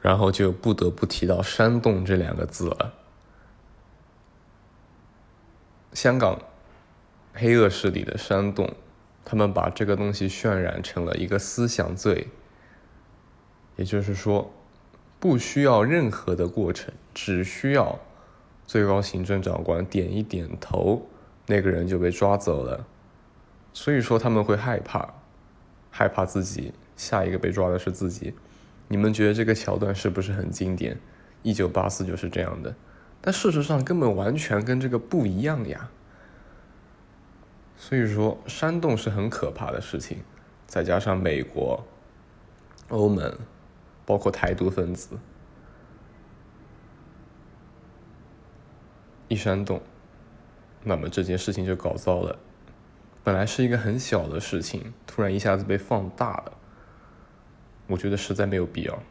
然后就不得不提到煽动这两个字了。香港黑恶势力的煽动，他们把这个东西渲染成了一个思想罪，也就是说，不需要任何的过程，只需要最高行政长官点一点头，那个人就被抓走了。所以说他们会害怕，害怕自己下一个被抓的是自己。你们觉得这个桥段是不是很经典？一九八四就是这样的。但事实上根本完全跟这个不一样呀，所以说煽动是很可怕的事情，再加上美国、欧盟，包括台独分子，一煽动，那么这件事情就搞糟了。本来是一个很小的事情，突然一下子被放大了，我觉得实在没有必要。